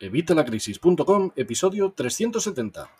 Evitalacrisis.com, episodio 370.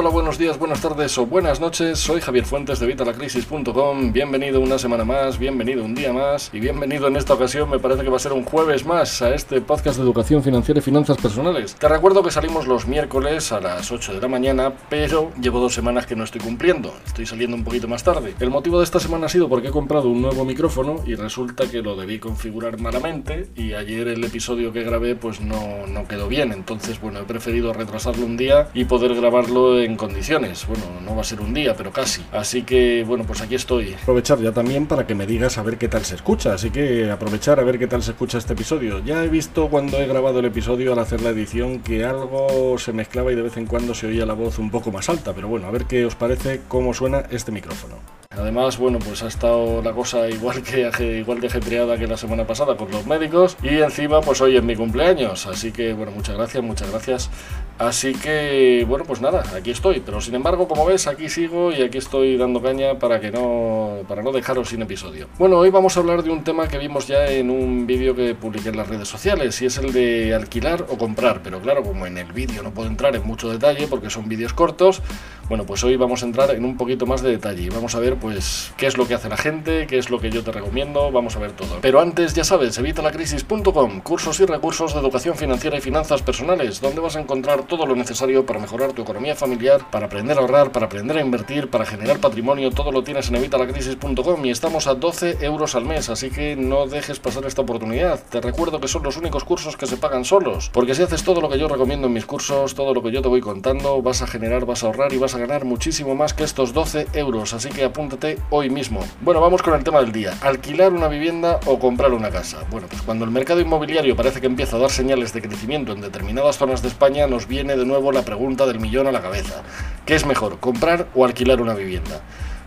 Hola, buenos días, buenas tardes o buenas noches. Soy Javier Fuentes de Vitalacrisis.com. Bienvenido una semana más, bienvenido un día más y bienvenido en esta ocasión. Me parece que va a ser un jueves más a este podcast de educación financiera y finanzas personales. Te recuerdo que salimos los miércoles a las 8 de la mañana, pero llevo dos semanas que no estoy cumpliendo. Estoy saliendo un poquito más tarde. El motivo de esta semana ha sido porque he comprado un nuevo micrófono y resulta que lo debí configurar malamente y ayer el episodio que grabé pues no, no quedó bien. Entonces, bueno, he preferido retrasarlo un día y poder grabarlo condiciones. Bueno, no va a ser un día, pero casi. Así que, bueno, pues aquí estoy. Aprovechar ya también para que me digas a ver qué tal se escucha. Así que aprovechar a ver qué tal se escucha este episodio. Ya he visto cuando he grabado el episodio al hacer la edición que algo se mezclaba y de vez en cuando se oía la voz un poco más alta. Pero bueno, a ver qué os parece cómo suena este micrófono. Además, bueno, pues ha estado la cosa igual que igual de ajetreada que la semana pasada con los médicos y encima pues hoy es mi cumpleaños, así que bueno, muchas gracias, muchas gracias. Así que bueno, pues nada, aquí estoy, pero sin embargo, como ves, aquí sigo y aquí estoy dando caña para que no para no dejaros sin episodio. Bueno, hoy vamos a hablar de un tema que vimos ya en un vídeo que publiqué en las redes sociales y es el de alquilar o comprar, pero claro, como en el vídeo no puedo entrar en mucho detalle porque son vídeos cortos, bueno, pues hoy vamos a entrar en un poquito más de detalle y vamos a ver pues qué es lo que hace la gente, qué es lo que yo te recomiendo, vamos a ver todo. Pero antes, ya sabes, evitalacrisis.com, cursos y recursos de educación financiera y finanzas personales, donde vas a encontrar todo lo necesario para mejorar tu economía familiar, para aprender a ahorrar, para aprender a invertir, para generar patrimonio, todo lo tienes en evitalacrisis.com y estamos a 12 euros al mes, así que no dejes pasar esta oportunidad. Te recuerdo que son los únicos cursos que se pagan solos, porque si haces todo lo que yo recomiendo en mis cursos, todo lo que yo te voy contando, vas a generar, vas a ahorrar y vas a ganar muchísimo más que estos 12 euros, así que apúntate hoy mismo. Bueno, vamos con el tema del día. ¿Alquilar una vivienda o comprar una casa? Bueno, pues cuando el mercado inmobiliario parece que empieza a dar señales de crecimiento en determinadas zonas de España, nos viene de nuevo la pregunta del millón a la cabeza. ¿Qué es mejor, comprar o alquilar una vivienda?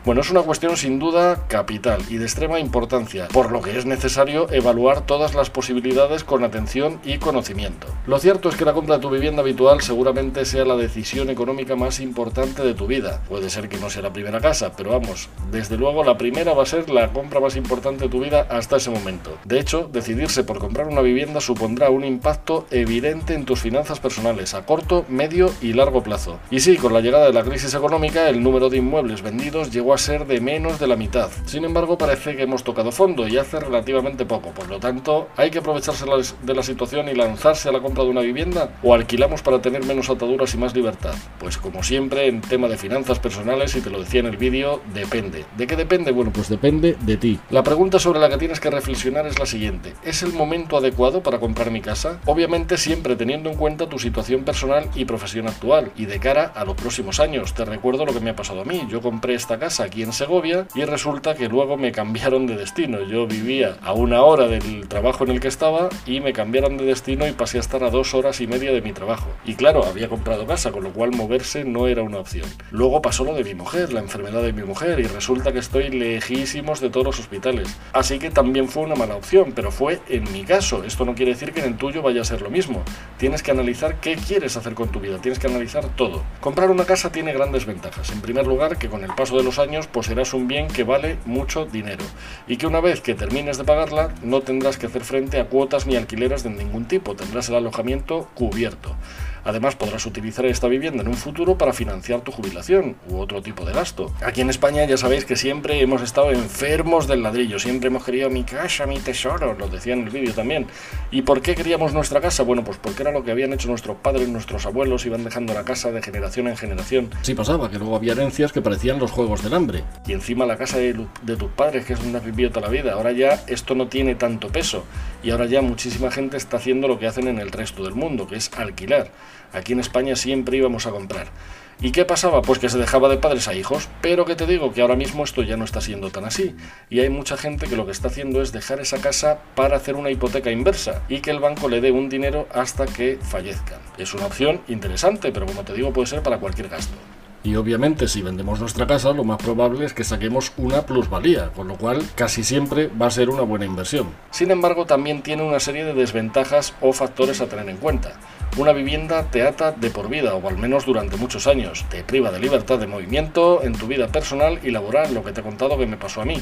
Bueno, es una cuestión sin duda capital y de extrema importancia, por lo que es necesario evaluar todas las posibilidades con atención y conocimiento. Lo cierto es que la compra de tu vivienda habitual seguramente sea la decisión económica más importante de tu vida. Puede ser que no sea la primera casa, pero vamos, desde luego la primera va a ser la compra más importante de tu vida hasta ese momento. De hecho, decidirse por comprar una vivienda supondrá un impacto evidente en tus finanzas personales a corto, medio y largo plazo. Y sí, con la llegada de la crisis económica, el número de inmuebles vendidos llegó a ser de menos de la mitad. Sin embargo, parece que hemos tocado fondo y hace relativamente poco. Por lo tanto, hay que aprovecharse de la situación y lanzarse a la compra de una vivienda o alquilamos para tener menos ataduras y más libertad. Pues como siempre, en tema de finanzas personales, y te lo decía en el vídeo, depende. ¿De qué depende? Bueno, pues depende de ti. La pregunta sobre la que tienes que reflexionar es la siguiente. ¿Es el momento adecuado para comprar mi casa? Obviamente siempre teniendo en cuenta tu situación personal y profesión actual y de cara a los próximos años. Te recuerdo lo que me ha pasado a mí. Yo compré esta casa aquí en Segovia y resulta que luego me cambiaron de destino. Yo vivía a una hora del trabajo en el que estaba y me cambiaron de destino y pasé a estar a dos horas y media de mi trabajo. Y claro, había comprado casa, con lo cual moverse no era una opción. Luego pasó lo de mi mujer, la enfermedad de mi mujer, y resulta que estoy lejísimos de todos los hospitales. Así que también fue una mala opción, pero fue en mi caso. Esto no quiere decir que en el tuyo vaya a ser lo mismo. Tienes que analizar qué quieres hacer con tu vida, tienes que analizar todo. Comprar una casa tiene grandes ventajas. En primer lugar, que con el paso de los años pues serás un bien que vale mucho dinero y que una vez que termines de pagarla no tendrás que hacer frente a cuotas ni alquileres de ningún tipo, tendrás el alojamiento cubierto. Además, podrás utilizar esta vivienda en un futuro para financiar tu jubilación u otro tipo de gasto. Aquí en España ya sabéis que siempre hemos estado enfermos del ladrillo, siempre hemos querido mi casa, mi tesoro, lo decía en el vídeo también. ¿Y por qué queríamos nuestra casa? Bueno, pues porque era lo que habían hecho nuestros padres, nuestros abuelos, iban dejando la casa de generación en generación. Sí pasaba, que luego había herencias que parecían los juegos del hambre. Y encima la casa de, de tus padres, que es donde has vivido toda la vida. Ahora ya esto no tiene tanto peso. Y ahora ya muchísima gente está haciendo lo que hacen en el resto del mundo, que es alquilar. Aquí en España siempre íbamos a comprar. ¿Y qué pasaba? Pues que se dejaba de padres a hijos, pero que te digo que ahora mismo esto ya no está siendo tan así. Y hay mucha gente que lo que está haciendo es dejar esa casa para hacer una hipoteca inversa y que el banco le dé un dinero hasta que fallezcan. Es una opción interesante, pero como te digo puede ser para cualquier gasto. Y obviamente si vendemos nuestra casa lo más probable es que saquemos una plusvalía, con lo cual casi siempre va a ser una buena inversión. Sin embargo también tiene una serie de desventajas o factores a tener en cuenta. Una vivienda te ata de por vida, o al menos durante muchos años. Te priva de libertad de movimiento en tu vida personal y laboral, lo que te he contado que me pasó a mí.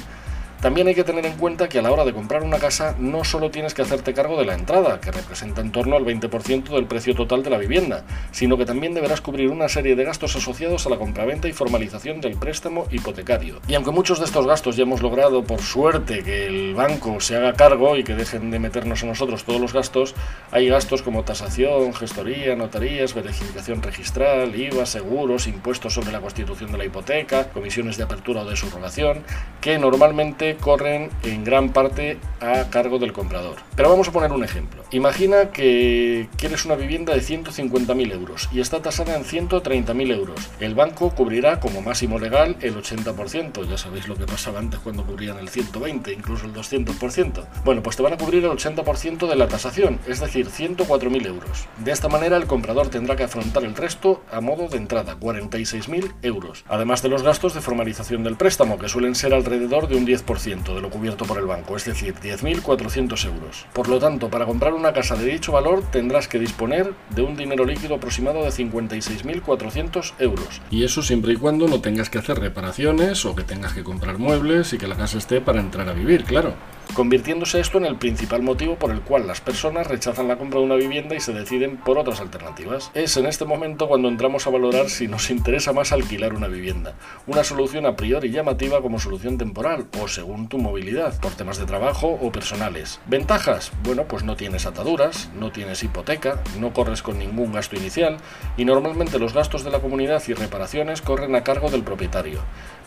También hay que tener en cuenta que a la hora de comprar una casa no solo tienes que hacerte cargo de la entrada, que representa en torno al 20% del precio total de la vivienda, sino que también deberás cubrir una serie de gastos asociados a la compraventa y formalización del préstamo hipotecario. Y aunque muchos de estos gastos ya hemos logrado, por suerte, que el banco se haga cargo y que dejen de meternos a nosotros todos los gastos, hay gastos como tasación, gestoría, notarías, verificación registral, IVA, seguros, impuestos sobre la constitución de la hipoteca, comisiones de apertura o de subrogación, que normalmente corren en gran parte a cargo del comprador. Pero vamos a poner un ejemplo. Imagina que quieres una vivienda de 150.000 euros y está tasada en 130.000 euros. El banco cubrirá como máximo legal el 80%. Ya sabéis lo que pasaba antes cuando cubrían el 120, incluso el 200%. Bueno, pues te van a cubrir el 80% de la tasación, es decir, 104.000 euros. De esta manera el comprador tendrá que afrontar el resto a modo de entrada, 46.000 euros. Además de los gastos de formalización del préstamo, que suelen ser alrededor de un 10% de lo cubierto por el banco, es decir, 10.400 euros. Por lo tanto, para comprar una casa de dicho valor tendrás que disponer de un dinero líquido aproximado de 56.400 euros. Y eso siempre y cuando no tengas que hacer reparaciones o que tengas que comprar muebles y que la casa esté para entrar a vivir, claro convirtiéndose esto en el principal motivo por el cual las personas rechazan la compra de una vivienda y se deciden por otras alternativas. Es en este momento cuando entramos a valorar si nos interesa más alquilar una vivienda, una solución a priori llamativa como solución temporal o según tu movilidad, por temas de trabajo o personales. Ventajas, bueno, pues no tienes ataduras, no tienes hipoteca, no corres con ningún gasto inicial y normalmente los gastos de la comunidad y reparaciones corren a cargo del propietario.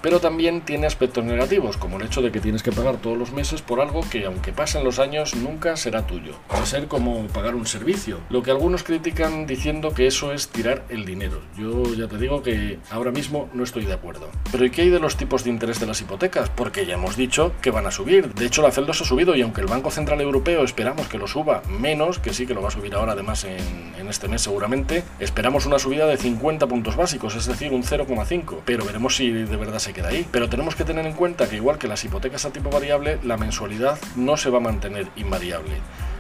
Pero también tiene aspectos negativos, como el hecho de que tienes que pagar todos los meses por algo que aunque pasen los años nunca será tuyo. Va a ser como pagar un servicio. Lo que algunos critican diciendo que eso es tirar el dinero. Yo ya te digo que ahora mismo no estoy de acuerdo. Pero ¿y qué hay de los tipos de interés de las hipotecas? Porque ya hemos dicho que van a subir. De hecho la Celdos ha subido y aunque el Banco Central Europeo esperamos que lo suba menos, que sí que lo va a subir ahora además en este mes seguramente, esperamos una subida de 50 puntos básicos, es decir, un 0,5. Pero veremos si de verdad se queda ahí. Pero tenemos que tener en cuenta que igual que las hipotecas a tipo variable, la mensualidad no se va a mantener invariable.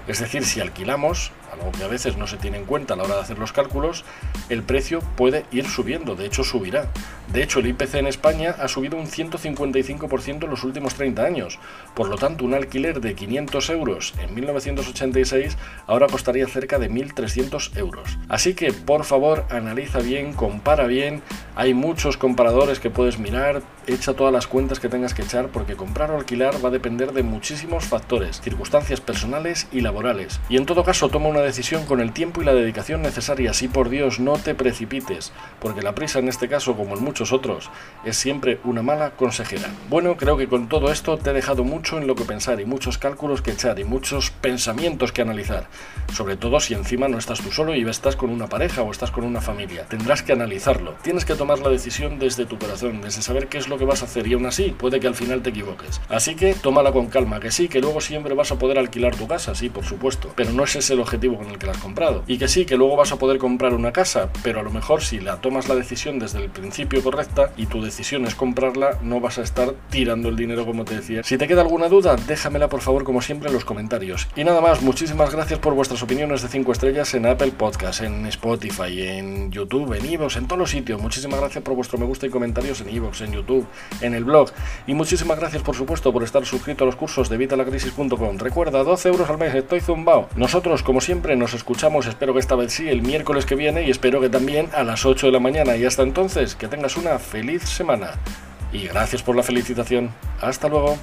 Es decir, si alquilamos, algo que a veces no se tiene en cuenta a la hora de hacer los cálculos, el precio puede ir subiendo, de hecho subirá. De hecho, el IPC en España ha subido un 155% en los últimos 30 años. Por lo tanto, un alquiler de 500 euros en 1986 ahora costaría cerca de 1.300 euros. Así que, por favor, analiza bien, compara bien. Hay muchos comparadores que puedes mirar, echa todas las cuentas que tengas que echar porque comprar o alquilar va a depender de muchísimos factores, circunstancias personales y laborales. Y en todo caso, toma una decisión con el tiempo y la dedicación necesarias y por Dios no te precipites, porque la prisa en este caso, como en muchos otros, es siempre una mala consejera. Bueno, creo que con todo esto te he dejado mucho en lo que pensar y muchos cálculos que echar y muchos pensamientos que analizar. Sobre todo si encima no estás tú solo y estás con una pareja o estás con una familia. Tendrás que analizarlo. Tienes que tomar la decisión desde tu corazón, desde saber qué es lo que vas a hacer y aún así puede que al final te equivoques. Así que tómala con calma, que sí, que luego siempre vas a poder alquilar tu casa, sí, por supuesto, pero no es ese el objetivo con el que la has comprado. Y que sí, que luego vas a poder comprar una casa, pero a lo mejor si la tomas la decisión desde el principio correcta y tu decisión es comprarla, no vas a estar tirando el dinero como te decía. Si te queda alguna duda, déjamela por favor como siempre en los comentarios. Y nada más, muchísimas gracias por vuestras opiniones de 5 estrellas en Apple Podcast, en Spotify, en YouTube, en Evox, en todos los sitios. Muchísimas gracias por vuestro me gusta y comentarios en Evox, en YouTube, en el blog. Y muchísimas gracias por supuesto por estar suscrito a los cursos de vitalacrisis.com. Recuerda, 12 euros al mes, estoy zumbao. Nosotros, como siempre, nos escuchamos, espero que esta vez sí, el miércoles que viene y espero que también a las 8 de la mañana. Y hasta entonces, que tengas una feliz semana. Y gracias por la felicitación. Hasta luego.